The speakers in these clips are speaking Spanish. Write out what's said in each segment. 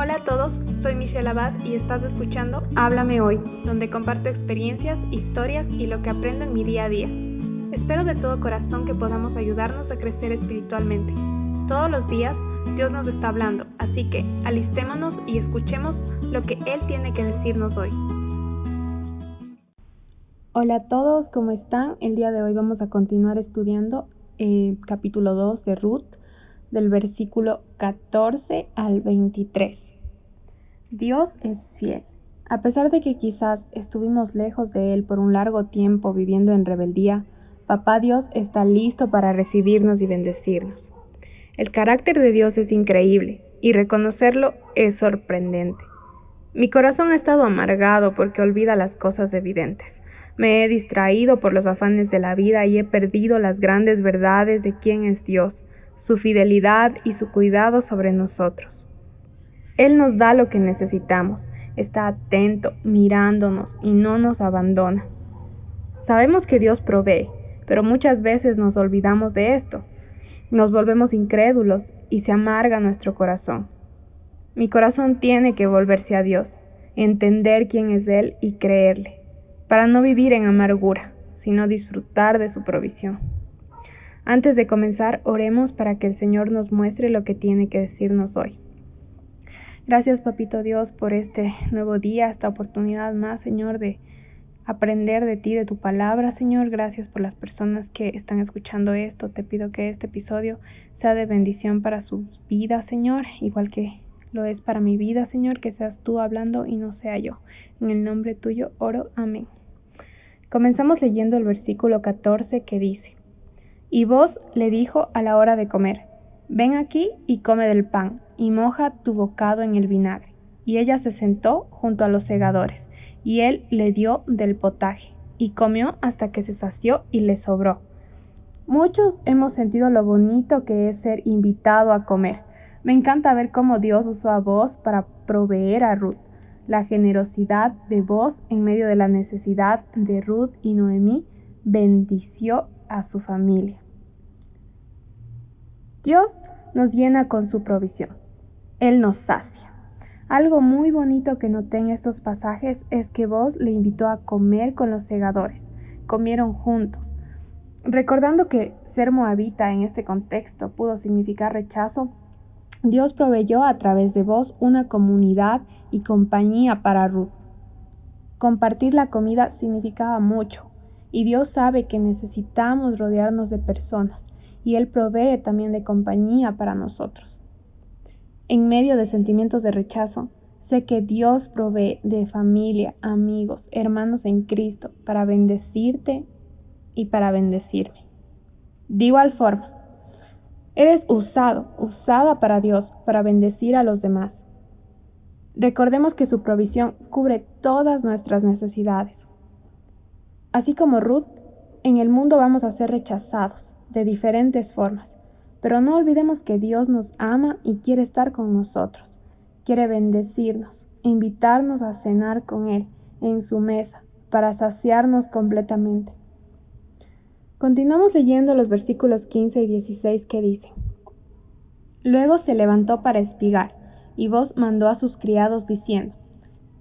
Hola a todos, soy Michelle Abad y estás escuchando Háblame Hoy, donde comparto experiencias, historias y lo que aprendo en mi día a día. Espero de todo corazón que podamos ayudarnos a crecer espiritualmente. Todos los días Dios nos está hablando, así que alistémonos y escuchemos lo que Él tiene que decirnos hoy. Hola a todos, ¿cómo están? El día de hoy vamos a continuar estudiando eh, capítulo 2 de Ruth, del versículo 14 al 23. Dios es fiel. A pesar de que quizás estuvimos lejos de Él por un largo tiempo viviendo en rebeldía, Papá Dios está listo para recibirnos y bendecirnos. El carácter de Dios es increíble y reconocerlo es sorprendente. Mi corazón ha estado amargado porque olvida las cosas evidentes. Me he distraído por los afanes de la vida y he perdido las grandes verdades de quién es Dios, su fidelidad y su cuidado sobre nosotros. Él nos da lo que necesitamos, está atento, mirándonos y no nos abandona. Sabemos que Dios provee, pero muchas veces nos olvidamos de esto. Nos volvemos incrédulos y se amarga nuestro corazón. Mi corazón tiene que volverse a Dios, entender quién es Él y creerle para no vivir en amargura, sino disfrutar de su provisión. Antes de comenzar, oremos para que el Señor nos muestre lo que tiene que decirnos hoy. Gracias, Papito Dios, por este nuevo día, esta oportunidad más, Señor, de aprender de ti, de tu palabra, Señor. Gracias por las personas que están escuchando esto. Te pido que este episodio sea de bendición para sus vidas, Señor, igual que lo es para mi vida, Señor, que seas tú hablando y no sea yo. En el nombre tuyo oro. Amén. Comenzamos leyendo el versículo 14 que dice, Y vos le dijo a la hora de comer, Ven aquí y come del pan, y moja tu bocado en el vinagre. Y ella se sentó junto a los segadores, y él le dio del potaje, y comió hasta que se sació y le sobró. Muchos hemos sentido lo bonito que es ser invitado a comer. Me encanta ver cómo Dios usó a vos para proveer a Ruth la generosidad de vos en medio de la necesidad de Ruth y Noemí bendició a su familia. Dios nos llena con su provisión. Él nos sacia. Algo muy bonito que noté en estos pasajes es que vos le invitó a comer con los segadores. Comieron juntos. Recordando que ser moabita en este contexto pudo significar rechazo, Dios proveyó a través de vos una comunidad y compañía para Ruth. Compartir la comida significaba mucho, y Dios sabe que necesitamos rodearnos de personas, y Él provee también de compañía para nosotros. En medio de sentimientos de rechazo, sé que Dios provee de familia, amigos, hermanos en Cristo para bendecirte y para bendecirme. De igual forma, Eres usado, usada para Dios, para bendecir a los demás. Recordemos que su provisión cubre todas nuestras necesidades. Así como Ruth, en el mundo vamos a ser rechazados de diferentes formas, pero no olvidemos que Dios nos ama y quiere estar con nosotros, quiere bendecirnos, invitarnos a cenar con Él en su mesa para saciarnos completamente. Continuamos leyendo los versículos 15 y 16 que dicen, Luego se levantó para espigar, y vos mandó a sus criados diciendo,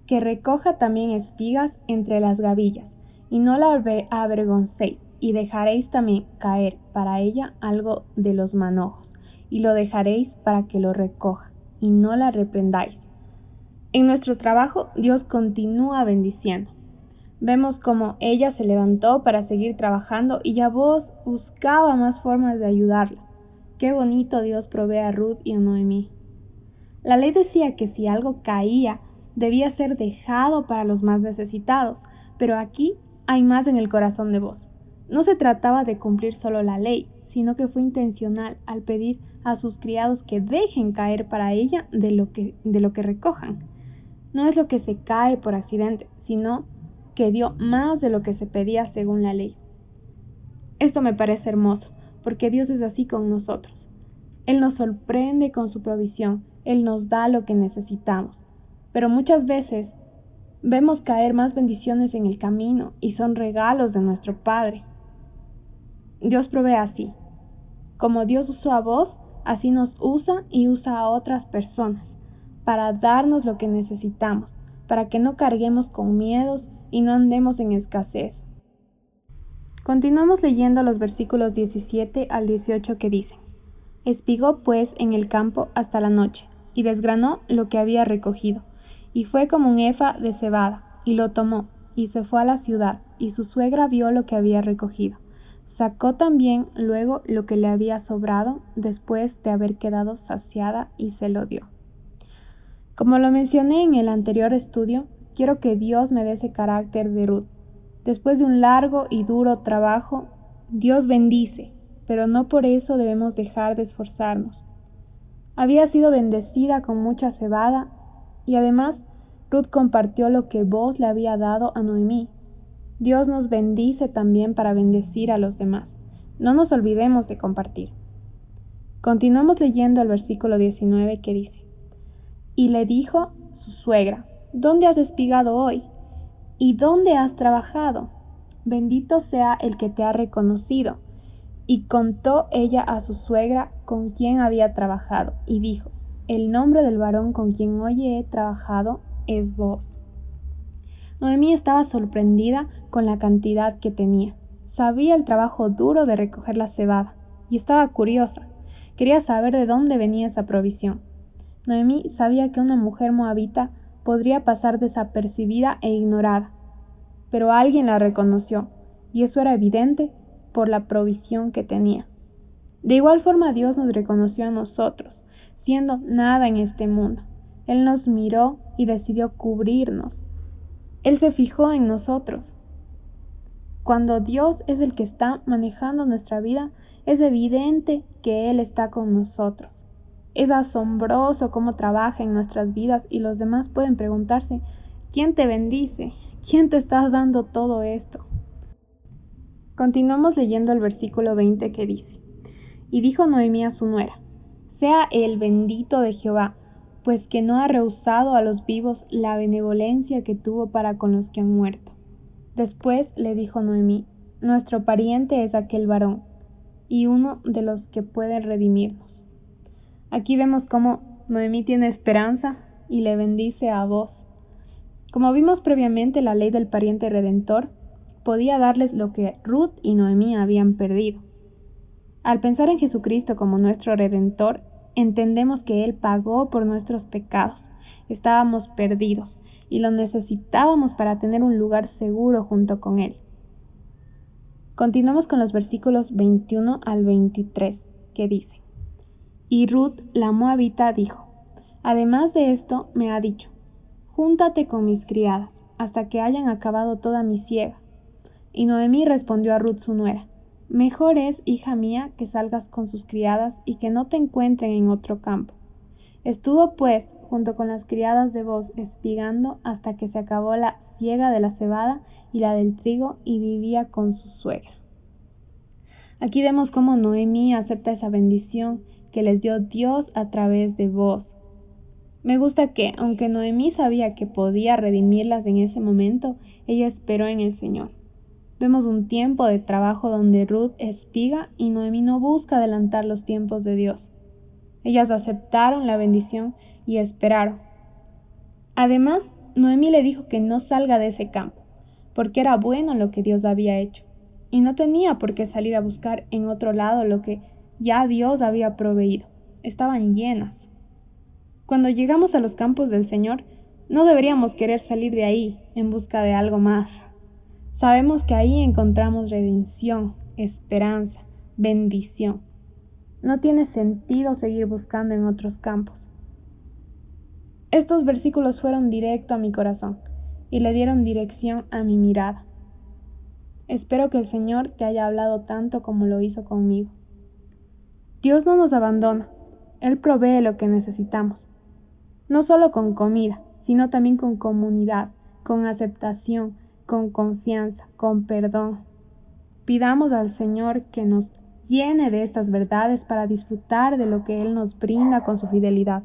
que recoja también espigas entre las gavillas, y no la avergoncéis, y dejaréis también caer para ella algo de los manojos, y lo dejaréis para que lo recoja, y no la reprendáis. En nuestro trabajo Dios continúa bendiciendo. Vemos como ella se levantó para seguir trabajando y ya vos buscaba más formas de ayudarla. Qué bonito Dios provee a Ruth y a Noemí. La ley decía que si algo caía, debía ser dejado para los más necesitados, pero aquí hay más en el corazón de vos. No se trataba de cumplir solo la ley, sino que fue intencional al pedir a sus criados que dejen caer para ella de lo que, de lo que recojan. No es lo que se cae por accidente, sino que dio más de lo que se pedía según la ley. Esto me parece hermoso, porque Dios es así con nosotros. Él nos sorprende con su provisión, Él nos da lo que necesitamos. Pero muchas veces vemos caer más bendiciones en el camino y son regalos de nuestro Padre. Dios provee así. Como Dios usó a vos, así nos usa y usa a otras personas para darnos lo que necesitamos, para que no carguemos con miedos y no andemos en escasez. Continuamos leyendo los versículos 17 al 18 que dicen, Espigó pues en el campo hasta la noche, y desgranó lo que había recogido, y fue como un efa de cebada, y lo tomó, y se fue a la ciudad, y su suegra vio lo que había recogido. Sacó también luego lo que le había sobrado después de haber quedado saciada y se lo dio. Como lo mencioné en el anterior estudio, quiero que Dios me dé ese carácter de Ruth. Después de un largo y duro trabajo, Dios bendice, pero no por eso debemos dejar de esforzarnos. Había sido bendecida con mucha cebada y además Ruth compartió lo que vos le había dado a Noemí. Dios nos bendice también para bendecir a los demás. No nos olvidemos de compartir. Continuamos leyendo el versículo 19 que dice, Y le dijo su suegra, ¿Dónde has espigado hoy? ¿Y dónde has trabajado? Bendito sea el que te ha reconocido. Y contó ella a su suegra con quien había trabajado, y dijo, El nombre del varón con quien hoy he trabajado es vos. Noemí estaba sorprendida con la cantidad que tenía. Sabía el trabajo duro de recoger la cebada, y estaba curiosa. Quería saber de dónde venía esa provisión. Noemí sabía que una mujer moabita podría pasar desapercibida e ignorada, pero alguien la reconoció, y eso era evidente por la provisión que tenía. De igual forma Dios nos reconoció a nosotros, siendo nada en este mundo. Él nos miró y decidió cubrirnos, él se fijó en nosotros. Cuando Dios es el que está manejando nuestra vida, es evidente que Él está con nosotros. Es asombroso cómo trabaja en nuestras vidas y los demás pueden preguntarse, ¿quién te bendice? ¿Quién te está dando todo esto? Continuamos leyendo el versículo 20 que dice, Y dijo Noemí a su nuera, Sea el bendito de Jehová, pues que no ha rehusado a los vivos la benevolencia que tuvo para con los que han muerto. Después le dijo Noemí, Nuestro pariente es aquel varón, y uno de los que puede redimirnos. Aquí vemos cómo Noemí tiene esperanza y le bendice a vos. Como vimos previamente, la ley del pariente redentor podía darles lo que Ruth y Noemí habían perdido. Al pensar en Jesucristo como nuestro redentor, entendemos que Él pagó por nuestros pecados. Estábamos perdidos y lo necesitábamos para tener un lugar seguro junto con Él. Continuamos con los versículos 21 al 23, que dicen, Y Ruth, la moabita, dijo, Además de esto, me ha dicho, Júntate con mis criadas, hasta que hayan acabado toda mi siega. Y Noemí respondió a Ruth su nuera, Mejor es, hija mía, que salgas con sus criadas y que no te encuentren en otro campo. Estuvo, pues, junto con las criadas de voz, espigando hasta que se acabó la ciega de la cebada y la del trigo, y vivía con su suegra. Aquí vemos cómo Noemí acepta esa bendición que les dio Dios a través de vos. Me gusta que, aunque Noemí sabía que podía redimirlas en ese momento, ella esperó en el Señor. Vemos un tiempo de trabajo donde Ruth espiga y Noemí no busca adelantar los tiempos de Dios. Ellas aceptaron la bendición y esperaron. Además, Noemí le dijo que no salga de ese campo, porque era bueno lo que Dios había hecho, y no tenía por qué salir a buscar en otro lado lo que ya Dios había proveído. Estaban llenas. Cuando llegamos a los campos del Señor, no deberíamos querer salir de ahí en busca de algo más. Sabemos que ahí encontramos redención, esperanza, bendición. No tiene sentido seguir buscando en otros campos. Estos versículos fueron directo a mi corazón y le dieron dirección a mi mirada. Espero que el Señor te haya hablado tanto como lo hizo conmigo. Dios no nos abandona, Él provee lo que necesitamos, no solo con comida, sino también con comunidad, con aceptación, con confianza, con perdón. Pidamos al Señor que nos llene de estas verdades para disfrutar de lo que Él nos brinda con su fidelidad.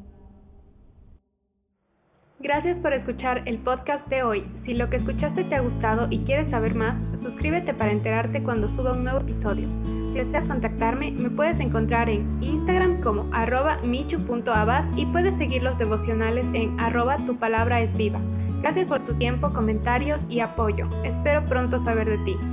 Gracias por escuchar el podcast de hoy. Si lo que escuchaste te ha gustado y quieres saber más, suscríbete para enterarte cuando suba un nuevo episodio. Si deseas contactarme, me puedes encontrar en Instagram como arroba michu.abad y puedes seguir los devocionales en arroba tu palabra es viva. Gracias por tu tiempo, comentarios y apoyo. Espero pronto saber de ti.